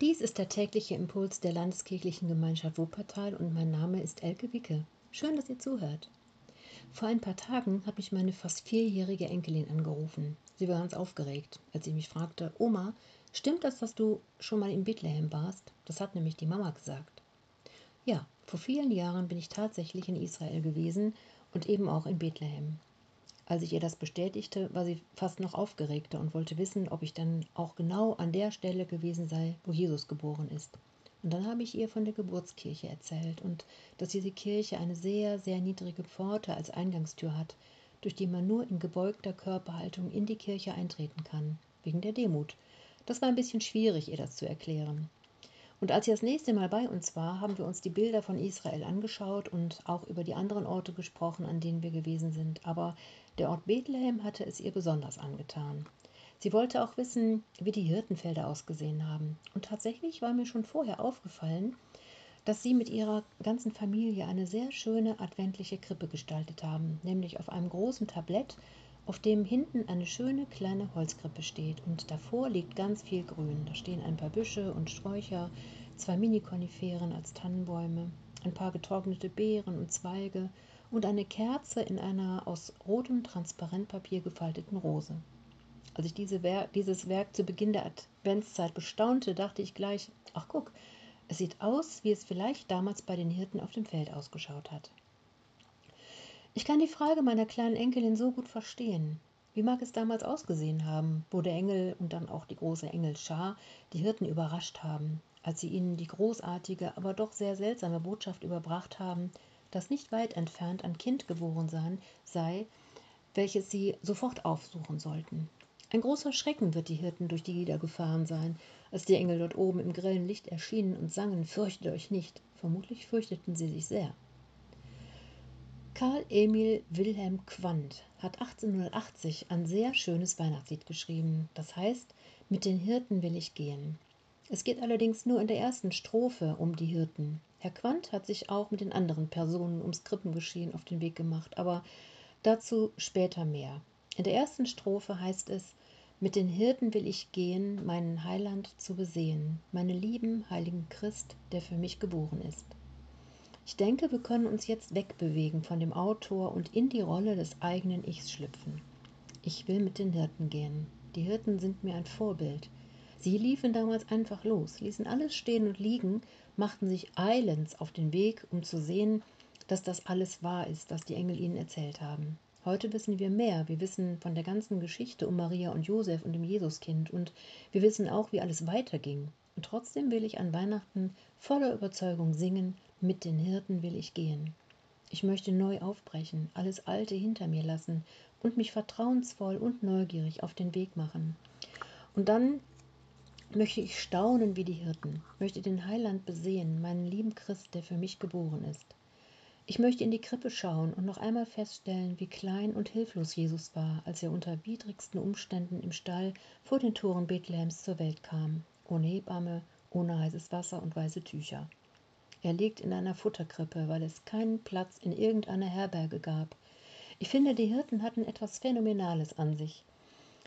Dies ist der tägliche Impuls der Landeskirchlichen Gemeinschaft Wuppertal und mein Name ist Elke Wicke. Schön, dass ihr zuhört. Vor ein paar Tagen hat mich meine fast vierjährige Enkelin angerufen. Sie war ganz aufgeregt, als sie mich fragte: Oma, stimmt das, dass du schon mal in Bethlehem warst? Das hat nämlich die Mama gesagt. Ja, vor vielen Jahren bin ich tatsächlich in Israel gewesen und eben auch in Bethlehem. Als ich ihr das bestätigte, war sie fast noch aufgeregter und wollte wissen, ob ich dann auch genau an der Stelle gewesen sei, wo Jesus geboren ist. Und dann habe ich ihr von der Geburtskirche erzählt und dass diese Kirche eine sehr, sehr niedrige Pforte als Eingangstür hat, durch die man nur in gebeugter Körperhaltung in die Kirche eintreten kann, wegen der Demut. Das war ein bisschen schwierig, ihr das zu erklären. Und als sie das nächste Mal bei uns war, haben wir uns die Bilder von Israel angeschaut und auch über die anderen Orte gesprochen, an denen wir gewesen sind. Aber der Ort Bethlehem hatte es ihr besonders angetan. Sie wollte auch wissen, wie die Hirtenfelder ausgesehen haben. Und tatsächlich war mir schon vorher aufgefallen, dass sie mit ihrer ganzen Familie eine sehr schöne adventliche Krippe gestaltet haben, nämlich auf einem großen Tablett, auf dem hinten eine schöne kleine Holzkrippe steht und davor liegt ganz viel Grün. Da stehen ein paar Büsche und Sträucher, zwei Mini-Koniferen als Tannenbäume, ein paar getrocknete Beeren und Zweige und eine Kerze in einer aus rotem Transparentpapier gefalteten Rose. Als ich diese Wer dieses Werk zu Beginn der Adventszeit bestaunte, dachte ich gleich, ach guck, es sieht aus, wie es vielleicht damals bei den Hirten auf dem Feld ausgeschaut hat. Ich kann die Frage meiner kleinen Enkelin so gut verstehen. Wie mag es damals ausgesehen haben, wo der Engel und dann auch die große Engelschar die Hirten überrascht haben, als sie ihnen die großartige, aber doch sehr seltsame Botschaft überbracht haben, dass nicht weit entfernt ein Kind geboren sein, sei, welches sie sofort aufsuchen sollten. Ein großer Schrecken wird die Hirten durch die Lieder gefahren sein, als die Engel dort oben im grellen Licht erschienen und sangen Fürchtet euch nicht. Vermutlich fürchteten sie sich sehr. Karl Emil Wilhelm Quandt hat 1880 ein sehr schönes Weihnachtslied geschrieben. Das heißt, mit den Hirten will ich gehen. Es geht allerdings nur in der ersten Strophe um die Hirten. Herr Quandt hat sich auch mit den anderen Personen ums Krippengeschehen auf den Weg gemacht, aber dazu später mehr. In der ersten Strophe heißt es, mit den Hirten will ich gehen, meinen Heiland zu besehen, meinen lieben heiligen Christ, der für mich geboren ist. Ich denke, wir können uns jetzt wegbewegen von dem Autor und in die Rolle des eigenen Ichs schlüpfen. Ich will mit den Hirten gehen. Die Hirten sind mir ein Vorbild. Sie liefen damals einfach los, ließen alles stehen und liegen, machten sich eilends auf den Weg, um zu sehen, dass das alles wahr ist, was die Engel ihnen erzählt haben. Heute wissen wir mehr. Wir wissen von der ganzen Geschichte um Maria und Josef und dem Jesuskind und wir wissen auch, wie alles weiterging. Und trotzdem will ich an Weihnachten voller Überzeugung singen, mit den Hirten will ich gehen. Ich möchte neu aufbrechen, alles Alte hinter mir lassen und mich vertrauensvoll und neugierig auf den Weg machen. Und dann möchte ich staunen wie die Hirten, möchte den Heiland besehen, meinen lieben Christ, der für mich geboren ist. Ich möchte in die Krippe schauen und noch einmal feststellen, wie klein und hilflos Jesus war, als er unter widrigsten Umständen im Stall vor den Toren Bethlehems zur Welt kam, ohne Hebamme, ohne heißes Wasser und weiße Tücher. Er liegt in einer Futterkrippe, weil es keinen Platz in irgendeiner Herberge gab. Ich finde, die Hirten hatten etwas Phänomenales an sich.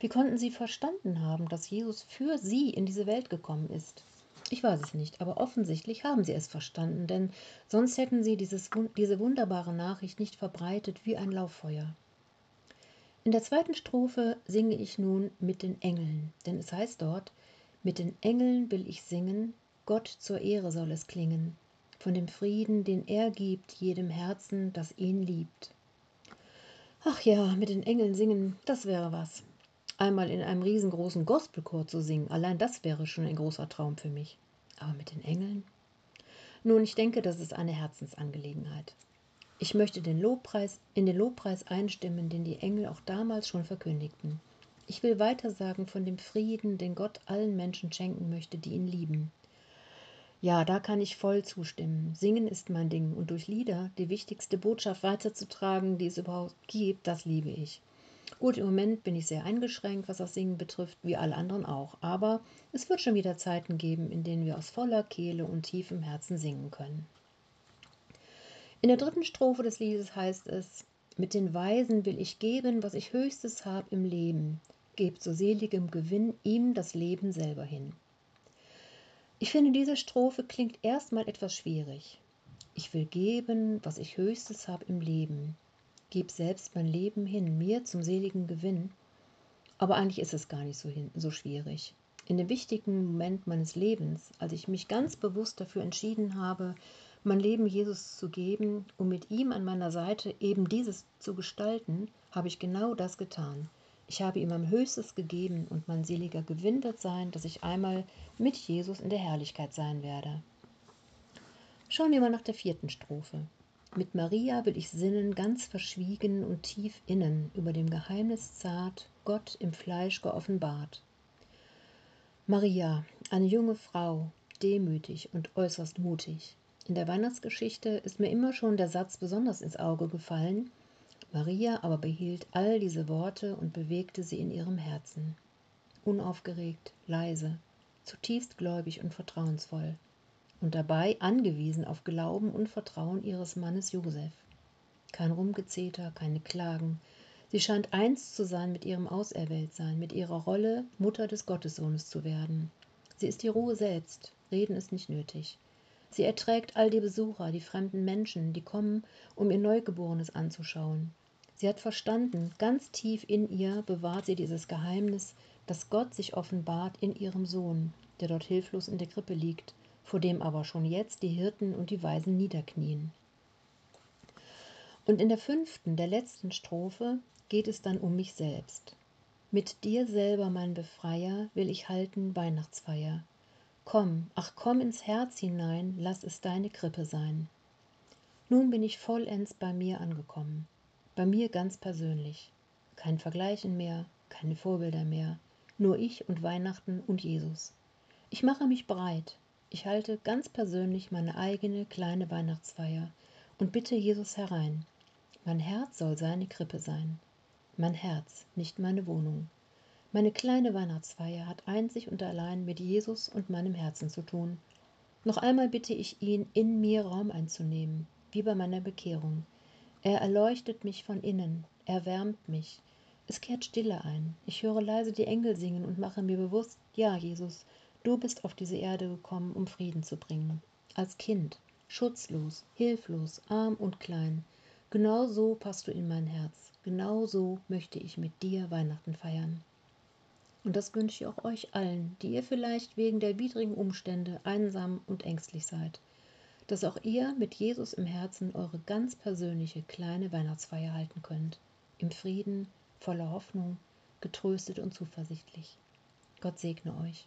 Wie konnten sie verstanden haben, dass Jesus für sie in diese Welt gekommen ist? Ich weiß es nicht, aber offensichtlich haben sie es verstanden, denn sonst hätten sie dieses, diese wunderbare Nachricht nicht verbreitet wie ein Lauffeuer. In der zweiten Strophe singe ich nun mit den Engeln, denn es heißt dort, mit den Engeln will ich singen, Gott zur Ehre soll es klingen, von dem Frieden, den er gibt jedem Herzen, das ihn liebt. Ach ja, mit den Engeln singen, das wäre was einmal in einem riesengroßen Gospelchor zu singen, allein das wäre schon ein großer Traum für mich. Aber mit den Engeln? Nun, ich denke, das ist eine Herzensangelegenheit. Ich möchte den Lobpreis, in den Lobpreis einstimmen, den die Engel auch damals schon verkündigten. Ich will weitersagen von dem Frieden, den Gott allen Menschen schenken möchte, die ihn lieben. Ja, da kann ich voll zustimmen. Singen ist mein Ding und durch Lieder die wichtigste Botschaft weiterzutragen, die es überhaupt gibt, das liebe ich. Gut, im Moment bin ich sehr eingeschränkt, was das Singen betrifft, wie alle anderen auch. Aber es wird schon wieder Zeiten geben, in denen wir aus voller Kehle und tiefem Herzen singen können. In der dritten Strophe des Liedes heißt es, mit den Weisen will ich geben, was ich höchstes hab im Leben, gebt so seligem Gewinn ihm das Leben selber hin. Ich finde, diese Strophe klingt erstmal etwas schwierig. Ich will geben, was ich höchstes habe im Leben. Geb selbst mein Leben hin, mir zum seligen Gewinn. Aber eigentlich ist es gar nicht so, hin, so schwierig. In dem wichtigen Moment meines Lebens, als ich mich ganz bewusst dafür entschieden habe, mein Leben Jesus zu geben, um mit ihm an meiner Seite eben dieses zu gestalten, habe ich genau das getan. Ich habe ihm am Höchstes gegeben und mein seliger Gewinn wird sein, dass ich einmal mit Jesus in der Herrlichkeit sein werde. Schauen wir mal nach der vierten Strophe. Mit Maria will ich sinnen, ganz verschwiegen und tief innen, über dem Geheimnis zart, Gott im Fleisch geoffenbart. Maria, eine junge Frau, demütig und äußerst mutig. In der Weihnachtsgeschichte ist mir immer schon der Satz besonders ins Auge gefallen, Maria aber behielt all diese Worte und bewegte sie in ihrem Herzen. Unaufgeregt, leise, zutiefst gläubig und vertrauensvoll. Und dabei angewiesen auf Glauben und Vertrauen ihres Mannes Josef. Kein Rumgezeter, keine Klagen. Sie scheint eins zu sein mit ihrem Auserwähltsein, mit ihrer Rolle, Mutter des Gottessohnes zu werden. Sie ist die Ruhe selbst, reden ist nicht nötig. Sie erträgt all die Besucher, die fremden Menschen, die kommen, um ihr Neugeborenes anzuschauen. Sie hat verstanden, ganz tief in ihr bewahrt sie dieses Geheimnis, dass Gott sich offenbart in ihrem Sohn, der dort hilflos in der Krippe liegt, vor dem aber schon jetzt die Hirten und die Weisen niederknien. Und in der fünften, der letzten Strophe geht es dann um mich selbst. Mit dir selber, mein Befreier, will ich halten Weihnachtsfeier. Komm, ach komm ins Herz hinein, lass es deine Krippe sein. Nun bin ich vollends bei mir angekommen, bei mir ganz persönlich. Kein Vergleichen mehr, keine Vorbilder mehr, nur ich und Weihnachten und Jesus. Ich mache mich breit, ich halte ganz persönlich meine eigene kleine Weihnachtsfeier und bitte Jesus herein. Mein Herz soll seine Krippe sein. Mein Herz, nicht meine Wohnung. Meine kleine Weihnachtsfeier hat einzig und allein mit Jesus und meinem Herzen zu tun. Noch einmal bitte ich ihn, in mir Raum einzunehmen, wie bei meiner Bekehrung. Er erleuchtet mich von innen, er wärmt mich. Es kehrt Stille ein. Ich höre leise die Engel singen und mache mir bewusst, ja, Jesus, du bist auf diese Erde gekommen, um Frieden zu bringen. Als Kind, schutzlos, hilflos, arm und klein. Genau so passt du in mein Herz. Genau so möchte ich mit dir Weihnachten feiern. Und das wünsche ich auch euch allen, die ihr vielleicht wegen der widrigen Umstände einsam und ängstlich seid, dass auch ihr mit Jesus im Herzen eure ganz persönliche kleine Weihnachtsfeier halten könnt, im Frieden, voller Hoffnung, getröstet und zuversichtlich. Gott segne euch.